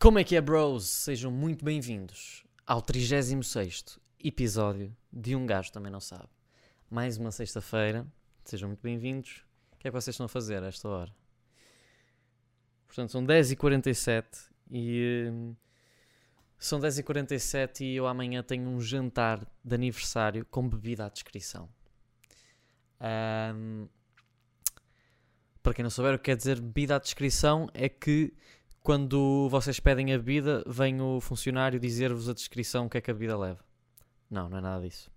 Como é que é, bros? Sejam muito bem-vindos ao 36 episódio de Um Gajo Também Não Sabe. Mais uma sexta-feira, sejam muito bem-vindos. O que é que vocês estão a fazer a esta hora? Portanto, são 10h47 e. hum, São 10h47 e eu amanhã tenho um jantar de aniversário com bebida à descrição. Ahm, para quem não souber o que quer dizer bebida à descrição, é que quando vocês pedem a bebida, vem o funcionário dizer-vos a descrição o que é que a bebida leva. Não, não é nada disso.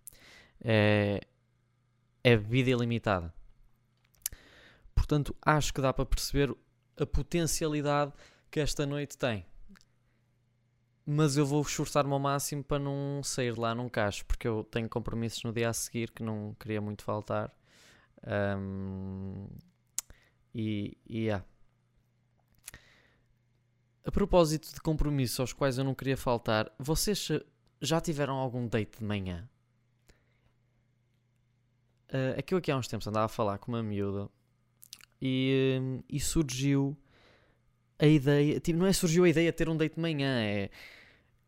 É, é bebida ilimitada. Portanto, acho que dá para perceber a potencialidade que esta noite tem. Mas eu vou esforçar-me ao máximo para não sair de lá num cacho, porque eu tenho compromissos no dia a seguir que não queria muito faltar. Ahm, e, e yeah. A propósito de compromissos aos quais eu não queria faltar, vocês eh, já tiveram algum date de manhã? Eh, eu aqui há uns tempos andava a falar com uma miúda e, hum, e surgiu a ideia, tipo, não é surgiu a ideia de ter um date de manhã, é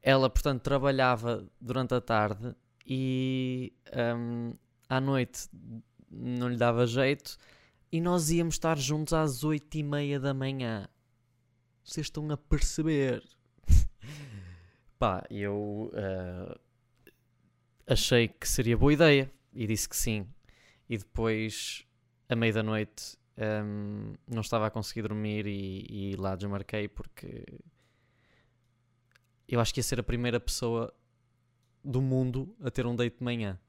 ela, portanto, trabalhava durante a tarde e hum, à noite não lhe dava jeito e nós íamos estar juntos às oito e meia da manhã. Vocês estão a perceber? Pá, eu ah, achei que seria boa ideia e disse que sim. E depois, à meia da noite, hum, não estava a conseguir dormir e, e lá desmarquei porque eu acho que ia ser a primeira pessoa do mundo a ter um date de manhã.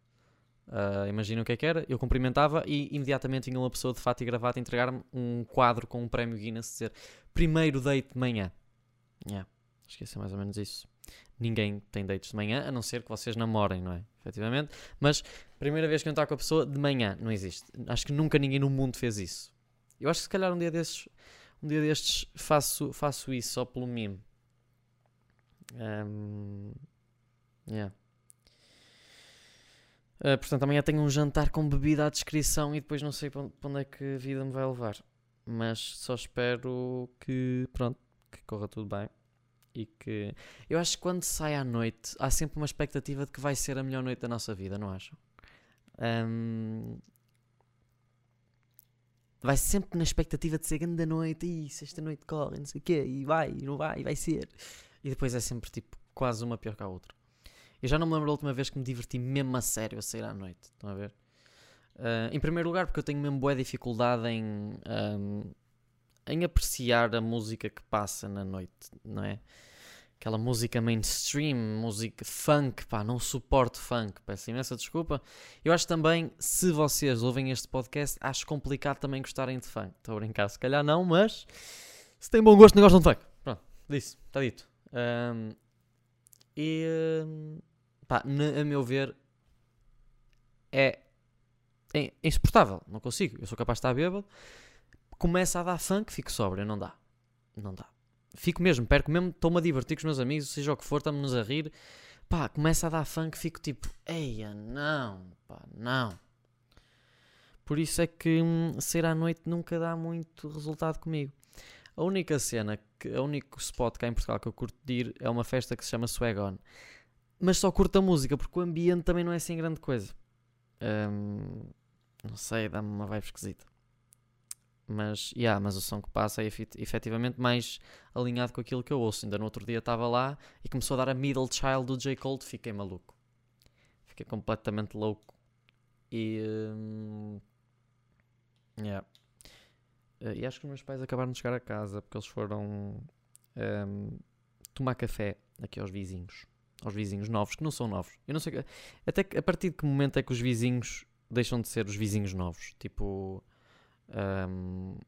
Ah, Imagina o que é que era. Eu cumprimentava e imediatamente vinha uma pessoa de fato e gravata entregar-me um quadro com um prémio Guinness dizer primeiro date de manhã. Yeah, ser mais ou menos isso. Ninguém tem dates de manhã, a não ser que vocês namorem, não é? Efetivamente. Mas primeira vez que eu entrar com a pessoa de manhã, não existe. Acho que nunca ninguém no mundo fez isso. Eu acho que se calhar um dia destes, um dia destes faço, faço isso só pelo mime. Ahm, yeah. Uh, portanto, amanhã tenho um jantar com bebida à descrição e depois não sei para onde, é que a vida me vai levar. Mas só espero que, pronto, que corra tudo bem. E que. Eu acho que quando sai à noite, há sempre uma expectativa de que vai ser a melhor noite da nossa vida, não acham? Ahm, Vai sempre na expectativa de ser grande da noite, e se esta noite corre, não sei o quê, e vai, e não vai, e vai ser. E depois é sempre tipo quase uma pior que a outra. Eu já não me lembro da última vez que me diverti mesmo a sério a sair à noite. Estão a ver? Ah, em primeiro lugar, porque eu tenho mesmo boa dificuldade em, ahm, em apreciar a música que passa na noite, não é? Aquela música mainstream, música funk, pá, não suporto funk, peço imensa desculpa. Eu acho também, se vocês ouvem este podcast, acho complicado também gostarem de funk. Estou a brincar, se calhar não, mas se têm bom gosto, não gostam de funk. Pronto, disse, está dito. Ahm, e, ahm, pá, a meu ver, é, é insuportável. Não consigo. Eu sou capaz de estar bêbado. Começa a dar funk, fico sóbrio. Não dá. Não dá. Fico mesmo, perco mesmo. Estou-me a divertir com os meus amigos, seja o que for, estamos-nos a rir. Pá, começa a dar funk, fico tipo, eia, não, pá, não. Por isso é que hum, sair à noite nunca dá muito resultado comigo. A única cena, que, o único spot cá em Portugal que eu curto de ir é uma festa que se chama Swag On. Mas só curto a música, porque o ambiente também não é assim grande coisa. Hum, não sei, dá-me uma vibe esquisita. Mas, yeah, mas o som que passa é efet- efetivamente mais alinhado com aquilo que eu ouço. Ainda no outro dia estava lá e começou a dar a Middle Child do J. Cole, fiquei maluco. Fiquei completamente louco. E. hum, yeah. Eh, e acho que os meus pais acabaram de chegar a casa porque eles foram hum, tomar café aqui aos vizinhos. Aos vizinhos novos, que não são novos. Eu não sei. Até que, a partir de que momento é que os vizinhos deixam de ser os vizinhos novos? Tipo. hum,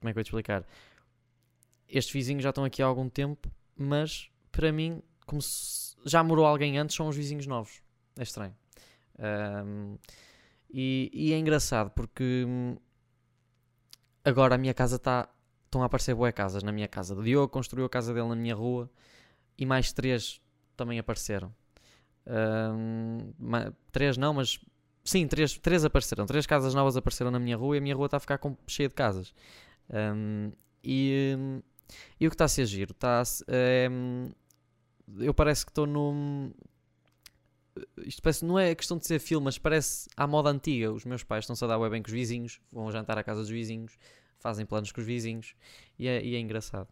como é que eu vou te explicar? Estes vizinhos já estão aqui há algum tempo, mas para mim, como já morou alguém antes, são os vizinhos novos. É estranho. Hum, e, e é engraçado porque hum, agora a minha casa está. Estão a aparecer boas casas na minha casa. O Diogo construiu a casa dele na minha rua e mais três também apareceram. Ma- três não, mas sim, três, três apareceram. Três casas novas apareceram na minha rua e a minha rua está a ficar com- cheia de casas. Hum, e, E o que está a ser giro? Está a ehm, eu parece que estou num. Isto parece, não é questão de ser filme, mas parece à moda antiga. Os meus pais estão-se a dar bem com os vizinhos, vão jantar à casa dos vizinhos, fazem planos com os vizinhos e é, e é engraçado.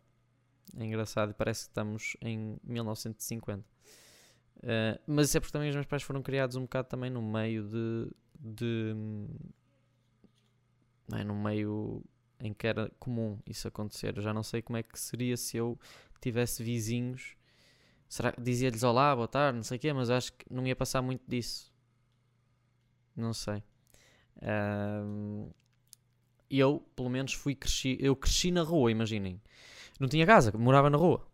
É engraçado e parece que estamos em 1950. Eh, mas isso é porque também os meus pais foram criados um bocado também no meio de. de não é? No meio em que era comum isso acontecer. Eu já não sei como é que seria se eu tivesse vizinhos. Será que dizia-lhes olá, boa tarde, não sei o quê, mas acho que não ia passar muito disso. Não sei. Ahm, eu, pelo menos, fui cresci, eu cresci na rua, imaginem. Não tinha casa, morava na rua.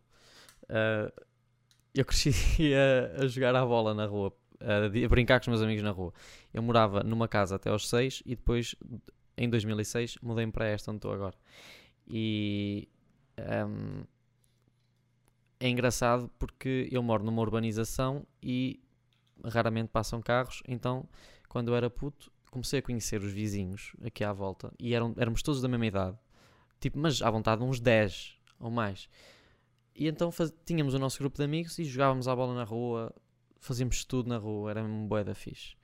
Ah, eu cresci a, a jogar à bola na rua, a, a brincar com os meus amigos na rua. Eu morava numa casa até aos 6 e depois, em 2006, mudei-me para esta onde estou agora. E ahm, é engraçado porque eu moro numa urbanização e raramente passam carros, então quando eu era puto comecei a conhecer os vizinhos aqui à volta e eram, éramos todos da mesma idade, tipo, mas à vontade uns 10 ou mais. E então faz- tínhamos o nosso grupo de amigos e jogávamos a bola na rua, fazíamos tudo na rua, era mesmo bué da fixe.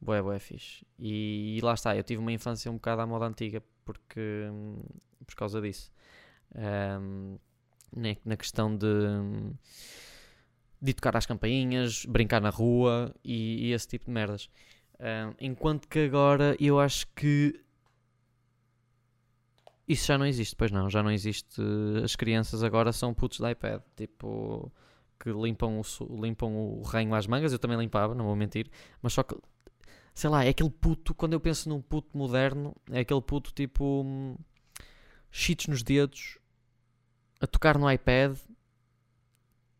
Bué, bué fixe. E, e lá está, eu tive uma infância um bocado à moda antiga porque, hum, por causa disso. Ahm, na, na questão de, de tocar às campainhas, brincar na rua e, e esse tipo de merdas. Ahm, enquanto que agora eu acho que isso já não existe, pois não, já não existe. As crianças agora são putos de iPad, tipo, que limpam o, limpam o ranho às mangas, eu também limpava, não vou mentir, mas só que, sei lá, é aquele puto, quando eu penso num puto moderno, é aquele puto tipo, hum, cheats nos dedos, a tocar no iPad,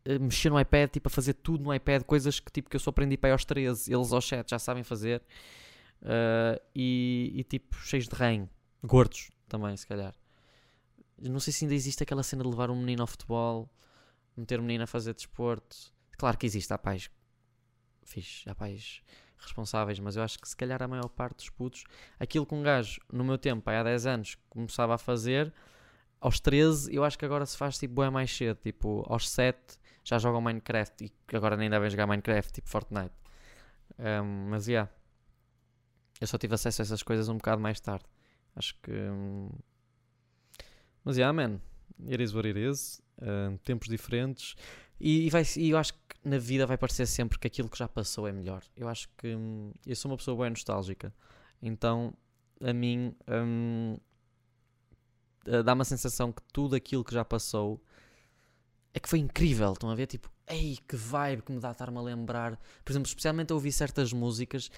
a mexer no iPad, tipo, a fazer tudo no iPad, coisas que, tipo, que eu só aprendi para aí aos 13, eles aos 7 já sabem fazer, ah, e, e, tipo, cheios de ranho, gordos também, se calhar. Não sei se ainda existe aquela cena de levar um menino ao futebol, meter o menino a fazer desporto. Claro que existe, há pais fixe, há pais responsáveis, mas eu acho que se calhar a maior parte dos putos, aquilo que um gajo, no meu tempo, há 10 anos, começava a fazer, aos 13, eu acho que agora se faz tipo bué mais cedo, tipo aos 7 já jogam Minecraft e agora nem devem jogar Minecraft, tipo Fortnite. Um, mas yeah, eu só tive acesso a essas coisas um bocado mais tarde. Acho que. hum, Mas yeah, man, it is what it is. Uh, tempos diferentes. E, e vai, e eu acho que na vida vai parecer sempre que aquilo que já passou é melhor. Eu acho que hum, eu sou uma pessoa bem nostálgica. Então, a mim, hum, eh, dá-me a sensação que tudo aquilo que já passou é que foi incrível. Estão a ver? Tipo, ei, que vibe que me dá estar-me a lembrar. Por exemplo, especialmente a ouvir certas músicas,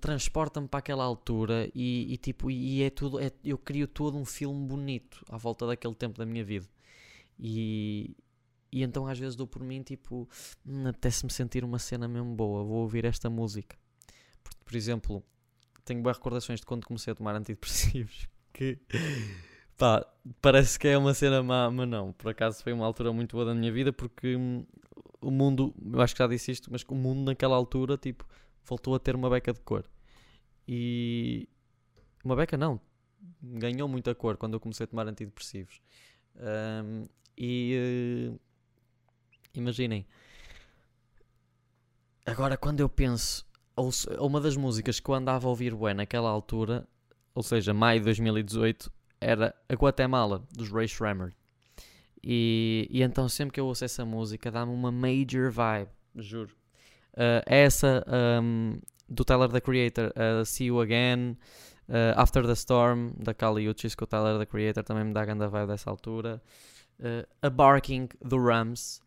transporta-me para aquela altura e, e tipo, e é tudo, é- eu crio todo um filme bonito à volta daquele tempo da minha vida. E, e então às vezes dou por mim, tipo, "Hum, apetece-me sentir uma cena mesmo boa, vou ouvir esta música. Por, por exemplo, tenho boas recordações de quando comecei a tomar antidepressivos, que pá, parece que é uma cena má, mas não, por acaso foi uma altura muito boa da minha vida porque hum, o mundo, eu acho que já disse isto, mas o mundo naquela altura, tipo, voltou a ter uma beca de cor. E uma beca não, ganhou muita cor quando eu comecei a tomar antidepressivos. Ahm, e eh, imaginem, agora quando eu penso, ouço- uma das músicas que eu andava a ouvir bué naquela altura, ou seja, maio de 2018, era a Guatemala, dos Ray Schremer. E, e então sempre que eu ouço essa música dá-me uma major vibe, juro. Uh, essa um, do Tyler the Creator, uh, See You Again, uh, After the Storm, da Kali Uchis, que o Tyler the Creator também me dá grande vibe dessa altura. A Barking do Rams,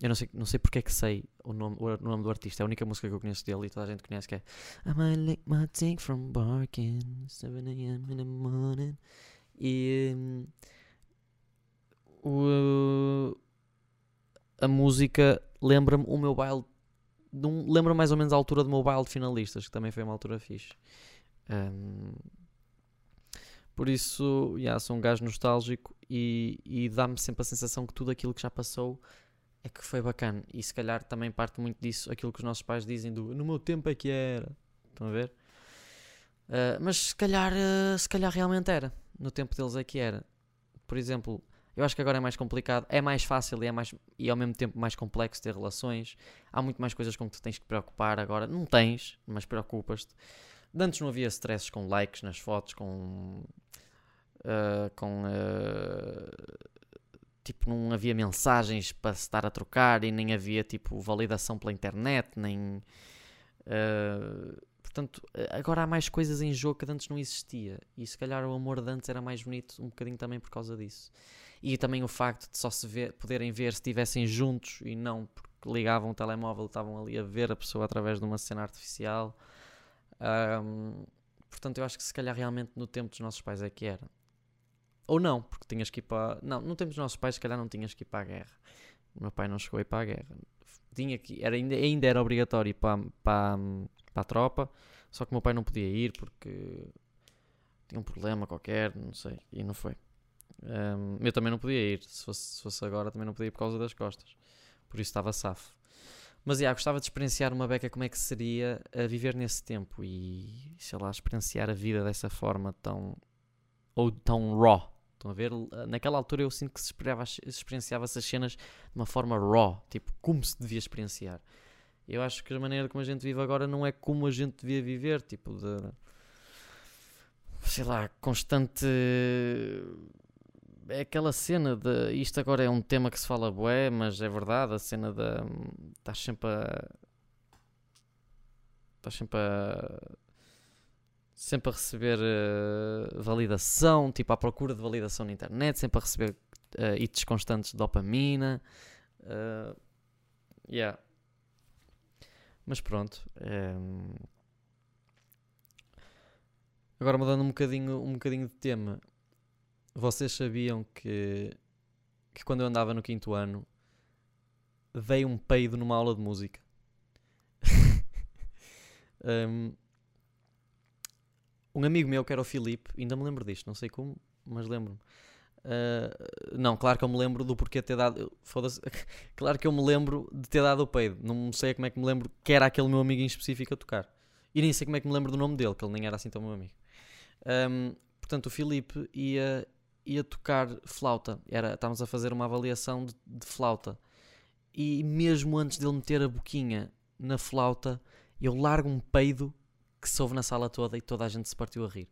eu não sei, não sei porque é que sei o nome, o nome do artista, é a única música que eu conheço dele e toda a gente conhece que é I might lick my from barking 7am in the morning. E hum, o, a música lembra-me o meu baile. um- Lembra mais ou menos a altura do meu baile de finalistas, que também foi uma altura fixe. Hum, por isso, yeah, sou um gajo nostálgico e, e dá-me sempre a sensação que tudo aquilo que já passou é que foi bacana. E se calhar também parte muito disso aquilo que os nossos pais dizem do no meu tempo é que era. Estão a ver? Ah, mas se calhar, ah, se calhar realmente era. No tempo deles é que era. Por exemplo, Eu acho que agora é mais complicado, é mais fácil e, é mais, e ao mesmo tempo mais complexo ter relações. Há muito mais coisas com que tu tens que preocupar agora. Não tens, mas preocupas-te. Antes não havia stresses com likes nas fotos, com. Uh, com. Uh, tipo, não havia mensagens para se estar a trocar e nem havia tipo validação pela internet, nem. Uh, portanto, agora há mais coisas em jogo que antes não existia. E se calhar o amor de antes era mais bonito, um bocadinho também por causa disso. E também o facto de só se ver, poderem ver se estivessem juntos e não porque ligavam o telemóvel e estavam ali a ver a pessoa através de uma cena artificial. Um, portanto, eu acho que se calhar realmente no tempo dos nossos pais é que era. Ou não, porque tinhas que ir para. Não, no tempo dos nossos pais, se calhar não tinhas que ir para a guerra. O meu pai não chegou a ir para a guerra. Tinha que, era, ainda, ainda era obrigatório ir para, para, para a tropa, só que meu pai não podia ir porque tinha um problema qualquer, não sei, e não foi. Um, eu também não podia ir, se fosse, se fosse agora também não podia ir por causa das costas. Por isso estava safo. Mas, yeah, gostava de experienciar uma beca como é que seria a viver nesse tempo e, sei lá, experienciar a vida dessa forma tão... ou tão raw. Estão a ver? Naquela altura eu sinto que se experienciava essas cenas de uma forma raw, tipo, como se devia experienciar. Eu acho que a maneira como a gente vive agora não é como a gente devia viver, tipo, de... sei lá, constante é aquela cena de. Isto agora é um tema que se fala bué, mas é verdade, a cena da. Estás sempre a. Estás sempre a. Sempre a receber uh, validação, tipo à procura de validação na internet, sempre a receber uh, hits constantes de dopamina. Uh, yeah. Mas pronto. Um... Agora mudando um bocadinho, um bocadinho de tema, vocês sabiam que, que quando eu andava no quinto ano veio um peido numa aula de música? um, um, amigo meu que era o Filipe, ainda me lembro disto, não sei como, mas lembro-me. Uh, não, claro que eu me lembro do porquê ter dado. Foda-se. claro que eu me lembro de ter dado o peido. Não sei como é que me lembro que era aquele meu amigo em específico a tocar. E nem sei como é que me lembro do nome dele, que ele nem era assim tão meu amigo. Um, portanto, o Filipe ia, ia tocar flauta. Era, estávamos a fazer uma avaliação de, de, flauta. E mesmo antes dele meter a boquinha na flauta, eu largo um peido que se ouve na sala toda e toda a gente se partiu a rir.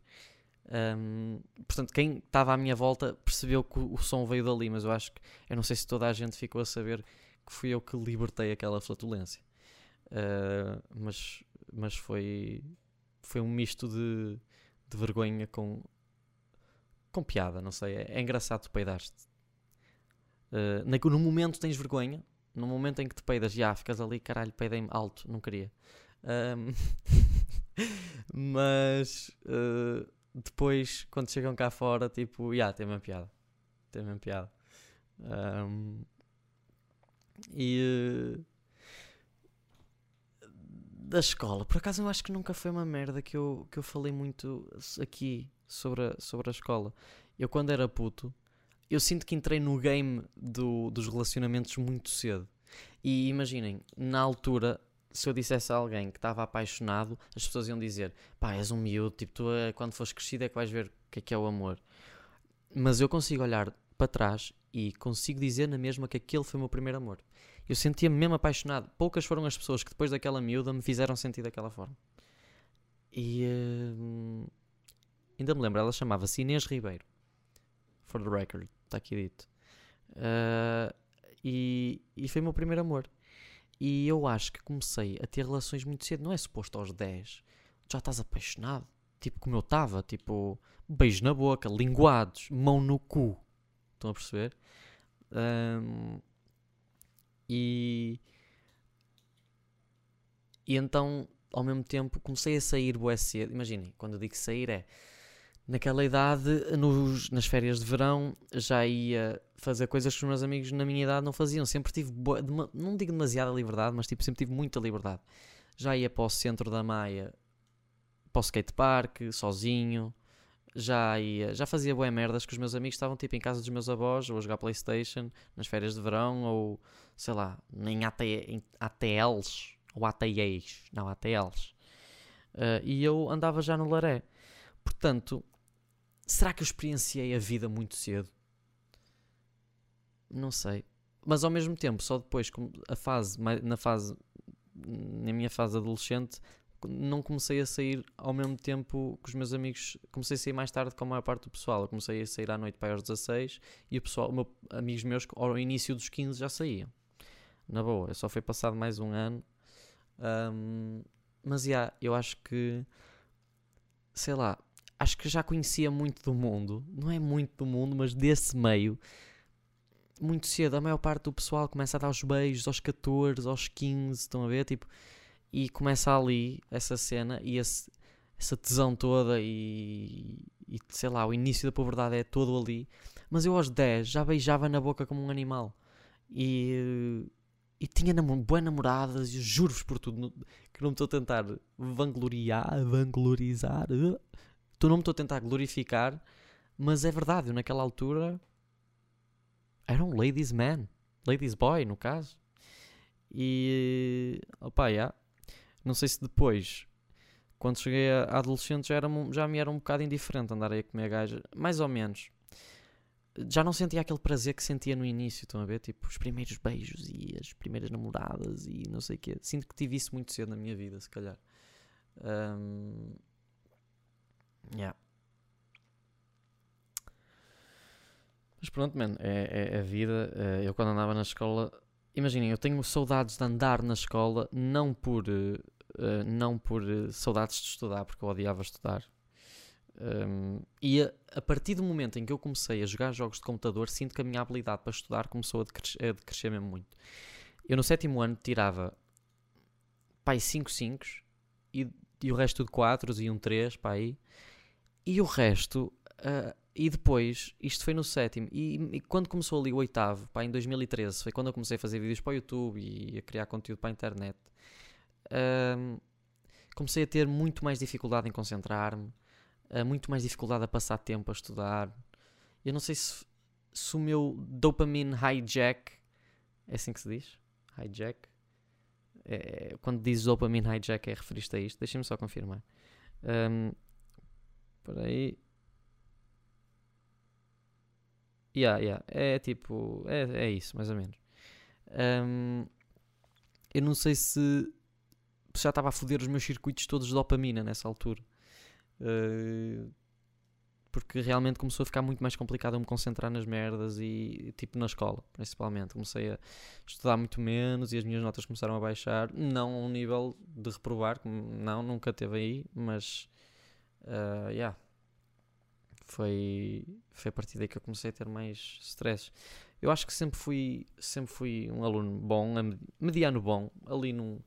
Um, portanto, quem estava à minha volta percebeu que o, o som veio dali, mas eu acho que eu não sei se toda a gente ficou a saber que fui eu que libertei aquela flatulência. Uh, mas mas foi, foi um misto de, de vergonha com, com piada, não sei. É, é engraçado tu peidaste. Uh, no momento tens vergonha, no momento em que te peidas, já ficas ali, caralho, peidei-me alto, não queria. Um, mas uh, depois, quando chegam cá fora, tipo, já, tem uma piada. Tem uma piada. Um, e uh, da escola, por acaso eu acho que nunca foi uma merda que eu, que eu falei muito aqui sobre a, sobre a escola. Eu, quando era puto, eu sinto que entrei no game do, dos relacionamentos muito cedo. E imaginem, na altura, se eu dissesse a alguém que estava apaixonado, as pessoas iam dizer: pá, és um miúdo, tipo, tu eh, quando fores crescido é que vais ver o que é que é o amor. Mas eu consigo olhar para trás e consigo dizer na mesma que aquele foi o meu primeiro amor. Eu sentia-me mesmo apaixonado. Poucas foram as pessoas que depois daquela miúda me fizeram sentir daquela forma. E. Uh, Ainda me lembro, ela chamava-se Inês Ribeiro. For the record, está aqui dito. Uh, e, e foi o meu primeiro amor. E eu acho que comecei a ter relações muito cedo. Não é suposto aos 10. Já estás apaixonado. Tipo como eu estava. Tipo, beijo na boca, linguados, mão no cu. Estão a perceber? Um, e, e então, ao mesmo tempo, comecei a sair bué cedo. Imaginem, quando eu digo sair é naquela idade, nos, nas férias de verão, já ia fazer coisas que os meus amigos na minha idade não faziam. Sempre tive, não digo demasiada liberdade, mas tipo, sempre tive muita liberdade. Já ia para o centro da Maia, para o skatepark, sozinho. Já ia, já fazia boas merdas que os meus amigos estavam tipo em casa dos meus avós, ou a jogar Playstation, nas férias de verão, ou sei lá, em, AT, em ATLs, ou ATEs, não, ATLs. Uh, e eu andava já no Laré. Portanto, será que eu experienciei a vida muito cedo? Não sei. Mas ao mesmo tempo, só depois, a fase, na fase, na minha fase adolescente, não comecei a sair ao mesmo tempo que os meus amigos. Comecei a sair mais tarde com a maior parte do pessoal. Eu comecei a sair à noite para aos 16 e o pessoal, meu, amigos meus, ao início dos 15 já saíam. Na boa, só foi passado mais um ano. Um, mas já, yeah, eu acho que. Sei lá, acho que já conhecia muito do mundo. Não é muito do mundo, mas desse meio. Muito cedo, a maior parte do pessoal começa a dar os beijos aos 14, aos 15, estão a ver? Tipo e começa ali essa cena e esse, essa tesão toda e, e, sei lá, o início da puberdade é todo ali. Mas eu aos 10 já beijava na boca como um animal e, e tinha namo boas namoradas e juro-vos por tudo que não me estou a tentar vangloriar, vanglorizar, uh, não me estou a tentar glorificar, mas é verdade, eu naquela altura era um ladies man, ladies boy no caso. E opa, yeah, não sei se depois, quando cheguei a adolescente, já, era, já me era um bocado indiferente andar aí a comer gaja. Mais ou menos. Já não sentia aquele prazer que sentia no início, estão a ver? Tipo, os primeiros beijos e as primeiras namoradas e não sei o quê. Sinto que tive isso muito cedo na minha vida, se calhar. Um... Yeah. Mas pronto, mano, é, é a vida. Eh, eu quando andava na escola imaginem, eu tenho saudades de andar na escola, não por, uh, não por saudades de estudar, porque eu odiava estudar. Um, e a, a, partir do momento em que eu comecei a jogar jogos de computador, sinto que a minha habilidade para estudar começou a decrescer, a decrescer mesmo muito. Eu no sétimo ano tirava pai 5 5 e, e o resto de 4 e um 3 pai. E o resto e depois, isto foi no sétimo, e, e, quando começou ali o oitavo, pá, em 2013, foi quando eu comecei a fazer vídeos para o YouTube e a criar conteúdo para a internet, um, comecei a ter muito mais dificuldade em concentrar-me, uh, muito mais dificuldade a passar tempo a estudar. Eu não sei se, se o meu dopamine hijack, é assim que se diz? Hijack? É, quando dizes dopamine hijack é referiste a isto? Deixem-me só confirmar. Um, aí Yeah, yeah. É tipo. É, é isso, mais ou menos. Um, eu não sei se já estava a foder os meus circuitos todos de dopamina nessa altura. Uh, porque realmente começou a ficar muito mais complicado eu me concentrar nas merdas e tipo na escola, principalmente. Comecei a estudar muito menos e as minhas notas começaram a baixar. Não a um nível de reprovar, não, nunca teve aí, mas. Uh, yeah foi, foi a partir daí que eu comecei a ter mais stress. Eu acho que sempre fui, sempre fui um aluno bom, mediano bom, ali num.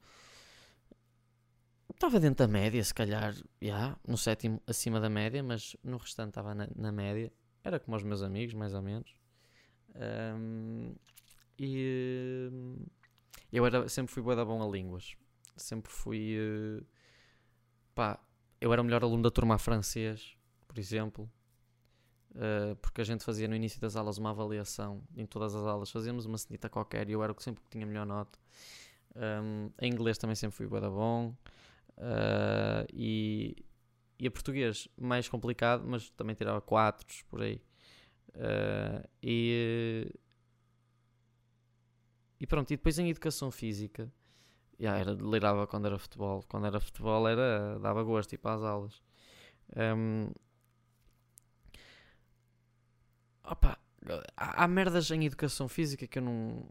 Estava dentro da média, se calhar, já, yeah, no sétimo acima da média, mas no restante estava na, na média. Era como os meus amigos, mais ou menos. Um, e eu era, sempre fui boa bom a línguas. Sempre fui. Uh, pá, eu era o melhor aluno da turma a francês, por exemplo. Uh, porque a gente fazia no início das aulas uma avaliação em todas as aulas, fazíamos uma cenita qualquer e eu era o que sempre tinha melhor nota. Um, em inglês também sempre fui bué bom. Uh, e, e a português mais complicado, mas também tirava 4 por aí. Uh, e, e pronto, e depois em educação física, yeah, era, delirava quando era futebol. Quando era futebol era, dava gosto ir para as aulas. Um, Opa, há, merdas em educação física que eu não.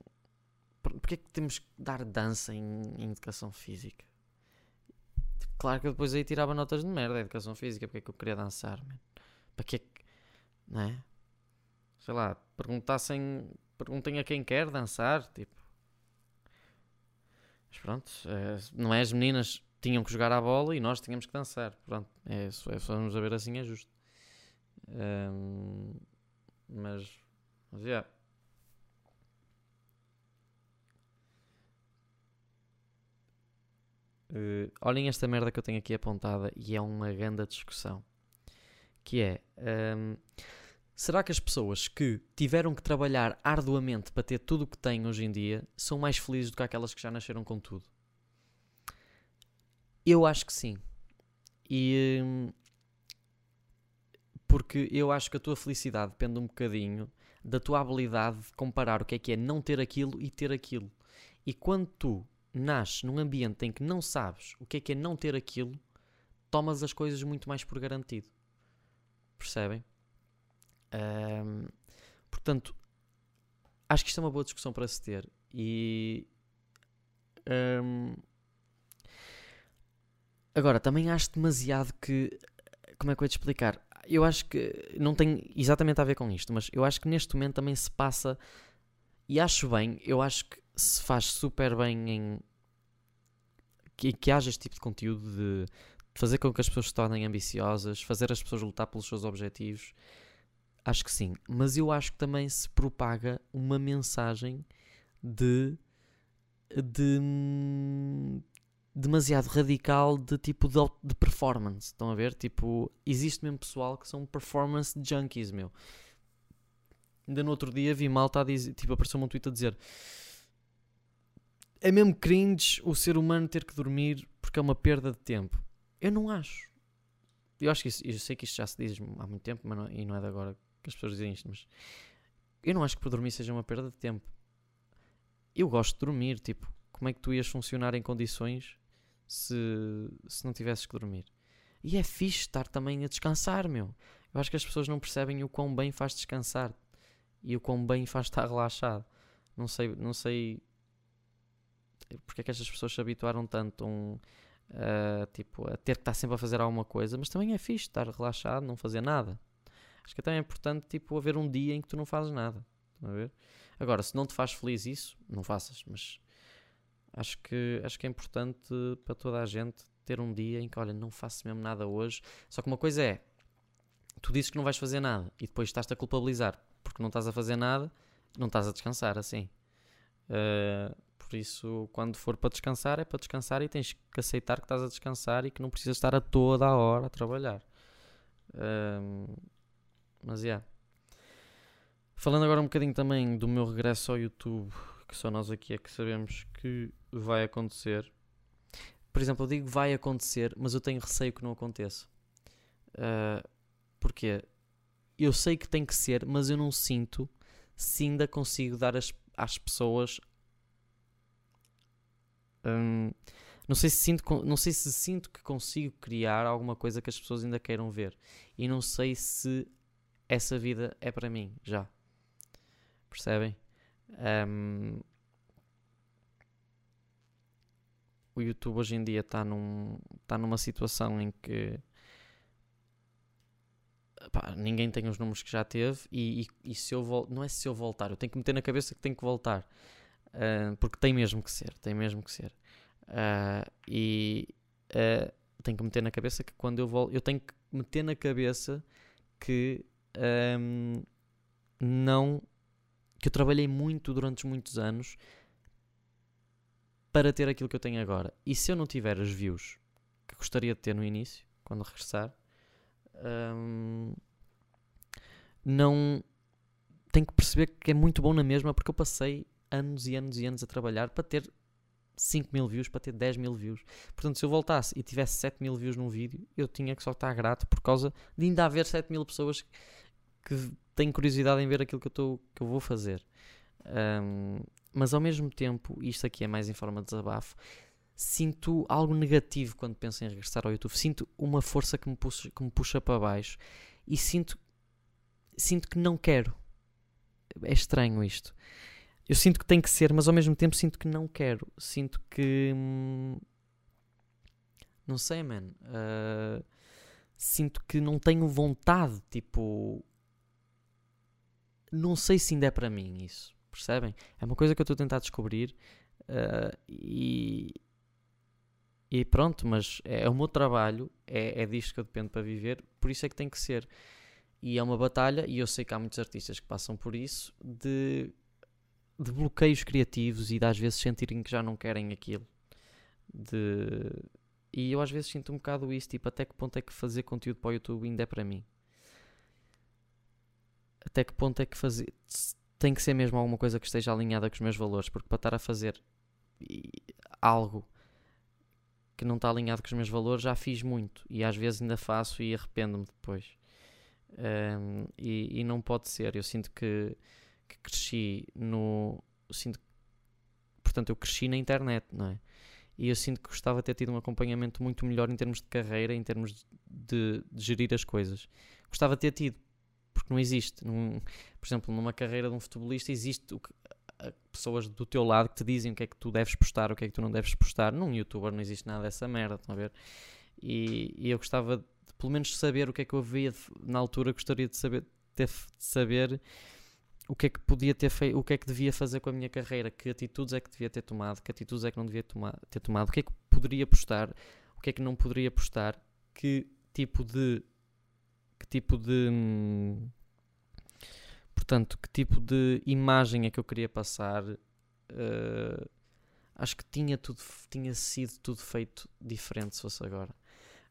Porquê é que temos que dar dança em, em educação física? Claro que eu depois aí tirava notas de merda em educação física, porque é que eu queria dançar, man? Para que é que. Não é? Sei lá, perguntassem. Perguntem a quem quer dançar, tipo. Mas pronto, é, não é? As meninas tinham que jogar a bola e nós tínhamos que dançar. Pronto, é, se é, vamos a ver assim é justo. Um, mas, mas yeah. Uh, olhem esta merda que eu tenho aqui apontada e é uma grande discussão. Que é. Um, será que as pessoas que tiveram que trabalhar arduamente para ter tudo o que têm hoje em dia são mais felizes do que aquelas que já nasceram com tudo? Eu acho que sim. E, hum, porque eu acho que a tua felicidade depende um bocadinho da tua habilidade de comparar o que é que é não ter aquilo e ter aquilo. E quando tu nasces num ambiente em que não sabes o que é que é não ter aquilo, tomas as coisas muito mais por garantido. Percebem? Um, portanto, acho que isto é uma boa discussão para se ter. E. Um, agora, também acho demasiado que. Como é que eu ia te explicar? Eu acho que não tem exatamente a ver com isto, mas eu acho que neste momento também se passa. E acho bem, eu acho que se faz super bem em. Que, que haja este tipo de conteúdo de fazer com que as pessoas se tornem ambiciosas, fazer as pessoas lutar pelos seus objetivos. Acho que sim. Mas eu acho que também se propaga uma mensagem de. de. Demasiado radical de tipo de, de performance. Estão a ver? Tipo, existe mesmo pessoal que são performance junkies, meu. Ainda no outro dia vi malta a dizer, tipo, apareceu-me um tweet a dizer é mesmo cringe o ser humano ter que dormir porque é uma perda de tempo. Eu não acho. Eu acho que isso, eu sei que isto já se diz há muito tempo, mas não, e não é de agora que as pessoas dizem isto, mas eu não acho que por dormir seja uma perda de tempo. Eu gosto de dormir, tipo, como é que tu ias funcionar em condições se, se não tivesses que dormir? E é fixe estar também a descansar, meu. Eu acho que as pessoas não percebem o quão bem faz descansar e o quão bem faz estar relaxado. Não sei, não sei porque é que estas pessoas se habituaram tanto a um, tipo, a ter que estar sempre a fazer alguma coisa, mas também é fixe estar relaxado, não fazer nada. Acho que também é importante tipo, haver um dia em que tu não fazes nada. a ver? Agora, se não te faz feliz isso, não faças, mas acho que, acho que é importante para toda a gente ter um dia em que, olha, não faço mesmo nada hoje. Só que uma coisa é, tu dizes que não vais fazer nada e depois estás-te a culpabilizar porque não estás a fazer nada, não estás a descansar assim. Uh, por isso, quando for para descansar, é para descansar e tens que aceitar que estás a descansar e que não precisas estar a toda a hora a trabalhar. Um, mas, yeah. Falando agora um bocadinho também do meu regresso ao YouTube, que só nós aqui é que sabemos que vai acontecer. Por exemplo, eu digo vai acontecer, mas eu tenho receio que não aconteça. Uh, porquê? Eu sei que tem que ser, mas eu não sinto se ainda consigo dar as, às pessoas Hum, não sei se sinto, não sei se sinto que consigo criar alguma coisa que as pessoas ainda queiram ver. E não sei se essa vida é para mim já. Percebem? Um, o YouTube hoje em dia está num, tá numa situação em que pá, ninguém tem os números que já teve e, e, e se eu vol não é se eu voltar, eu tenho que meter na cabeça que tenho que voltar. Uh, porque tem mesmo que ser, tem mesmo que ser. Uh, e uh, tenho que meter na cabeça que quando eu volto, eu tenho que meter na cabeça que um, não que eu trabalhei muito durante muitos anos para ter aquilo que eu tenho agora. E se eu não tiver as views que gostaria de ter no início, quando regressar, um, não tenho que perceber que é muito bom na mesma porque eu passei anos e anos e anos a trabalhar para ter 5 mil views, para ter 10 mil views. Portanto, se eu voltasse e tivesse 7 mil views num vídeo, eu tinha que só estar grato por causa de ainda haver 7 mil pessoas que têm curiosidade em ver aquilo que eu, tô, que eu vou fazer. Um, mas ao mesmo tempo, isto aqui é mais em forma de desabafo, sinto algo negativo quando penso em regressar ao YouTube. Sinto uma força que me puxa, que me puxa para baixo e sinto, sinto que não quero. É estranho isto. Eu sinto que tem que ser, mas ao mesmo tempo sinto que não quero. Sinto que. Hum, não sei, man. Uh, sinto que não tenho vontade. Tipo. Não sei se ainda é para mim isso. Percebem? É uma coisa que eu estou a tentar descobrir. Uh, e. E pronto, mas é, é o meu trabalho, é, é disto que eu dependo para viver, por isso é que tem que ser. E é uma batalha, e eu sei que há muitos artistas que passam por isso, de de bloqueios criativos e de às vezes sentirem que já não querem aquilo. De... E eu às vezes sinto um bocado isso, tipo, até que ponto é que fazer conteúdo para o YouTube ainda é para mim? Até que ponto é que fazer... Tem que ser mesmo alguma coisa que esteja alinhada com os meus valores, porque para estar a fazer algo que não está alinhado com os meus valores já fiz muito e às vezes ainda faço e arrependo-me depois. Um, e, e, não pode ser. Eu sinto que, que cresci no. Sinto, portanto, eu cresci na internet, não é? E eu sinto que gostava de ter tido um acompanhamento muito melhor em termos de carreira, em termos de, de gerir as coisas. Gostava de ter tido, não existe. Num, por exemplo, numa carreira de um futebolista, existe que, pessoas do teu lado que te dizem o que é que tu deves postar, o que é que tu não deves postar. Num youtuber não existe nada dessa merda, estão a ver? E, e eu gostava de, pelo menos, saber o que é que eu havia na altura, gostaria de saber, de saber o que é que podia ter feito, o que é que devia fazer com a minha carreira, que atitudes é que devia ter tomado, que atitudes é que não devia tomar, ter tomado, o que é que poderia postar, o que é que não poderia postar, que tipo de que tipo de hum, Portanto, que tipo de imagem é que eu queria passar? Uh, acho que tinha, tudo, tinha sido tudo feito diferente se fosse agora.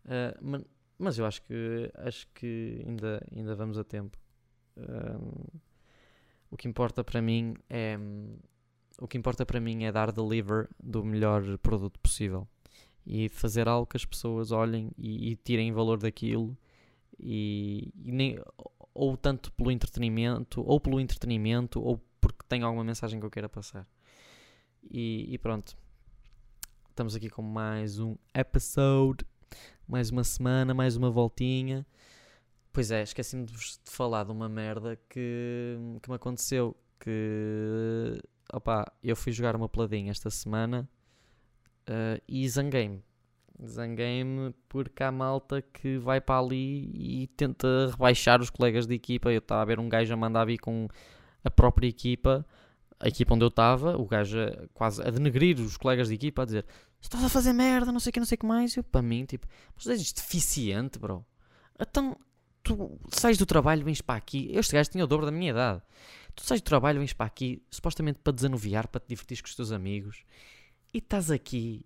Uh, mas, mas, eu acho que acho que ainda, ainda vamos a tempo. Uh, o que importa para mim é o que importa para mim é dar deliver do melhor produto possível e fazer algo que as pessoas olhem e, e tirem valor daquilo e, e nem, ou tanto pelo entretenimento, ou pelo entretenimento, ou porque tem alguma mensagem que eu queira passar. E, e pronto. Estamos aqui com mais um episode, mais uma semana, mais uma voltinha. Pois é, esqueci-me de, de falar de uma merda que, que me aconteceu. Que opá, eu fui jogar uma peladinha esta semana uh, e zanguei-me. Zanguei-me porque há malta que vai para ali e tenta rebaixar os colegas de equipa. Eu estava a ver um gajo a mandar vir com a própria equipa, a equipa onde eu estava, o gajo a, quase a denegrir os colegas de equipa, a dizer estás a fazer merda, não sei o que, não sei o que mais. Eu, para mim, tipo, mas és deficiente, bro. Então, tu sais do trabalho, vens para aqui. Este gajo tinha o dobro da minha idade. Tu sais do trabalho, vens para aqui, supostamente para desanuviar, para te divertir com os teus amigos, e estás aqui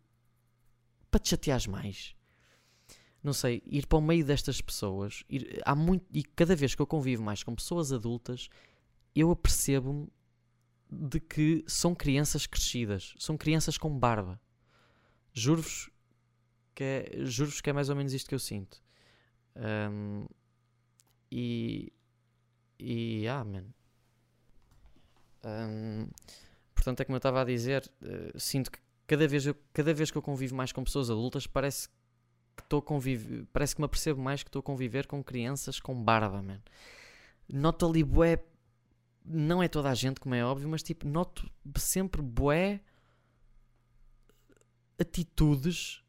para te chateares mais. Não sei, ir para o meio destas pessoas, ir, há muito, e cada vez que eu convivo mais com pessoas adultas, eu apercebo-me de que são crianças crescidas, são crianças com barba. Juro-vos que é, juro que é mais ou menos isto que eu sinto. Um, e. E. Ah, man. Um, portanto, é como eu estava a dizer, uh, sinto que cada vez, cada vez que eu convivo mais com pessoas adultas, parece que estou a conviver, parece que me apercebo mais que estou a conviver com crianças com barba, man. Noto ali bué, não é toda a gente, como é óbvio, mas tipo, noto sempre bué atitudes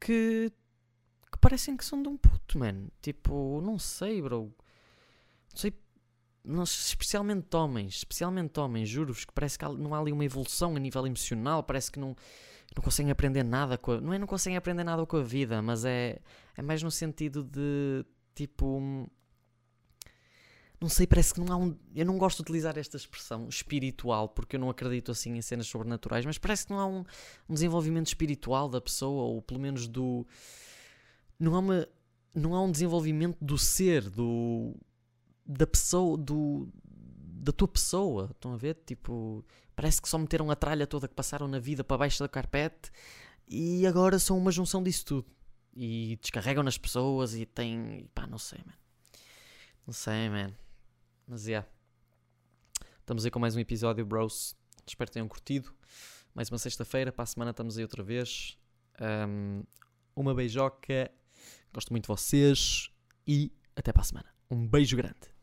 que, que parecem que são de um puto, man. Tipo, não sei, bro. Não sei especialmente homens, especialmente homens, juro-vos que parece que não há ali uma evolução a nível emocional, parece que não, não conseguem aprender nada com a, não é não conseguem aprender nada com a vida, mas é, é mais no sentido de tipo não sei, parece que não há um. Eu não gosto de utilizar esta expressão espiritual, porque eu não acredito assim em cenas sobrenaturais, mas parece que não há um, um desenvolvimento espiritual da pessoa, ou pelo menos do. Não há uma. Não há um desenvolvimento do ser, do da pessoa, do, da tua pessoa. Estão a ver? Tipo, parece que só meteram a tralha toda que passaram na vida para baixo da carpete e agora são uma junção disso tudo. E descarregam nas pessoas e tem. pá, não sei, man. Não sei, man. Mas é. Yeah. Estamos aí com mais um episódio, bros. Espero que tenham curtido. Mais uma sexta-feira. Para a semana estamos aí outra vez. Um, uma beijoca. Gosto muito de vocês. E até para a semana. Um beijo grande.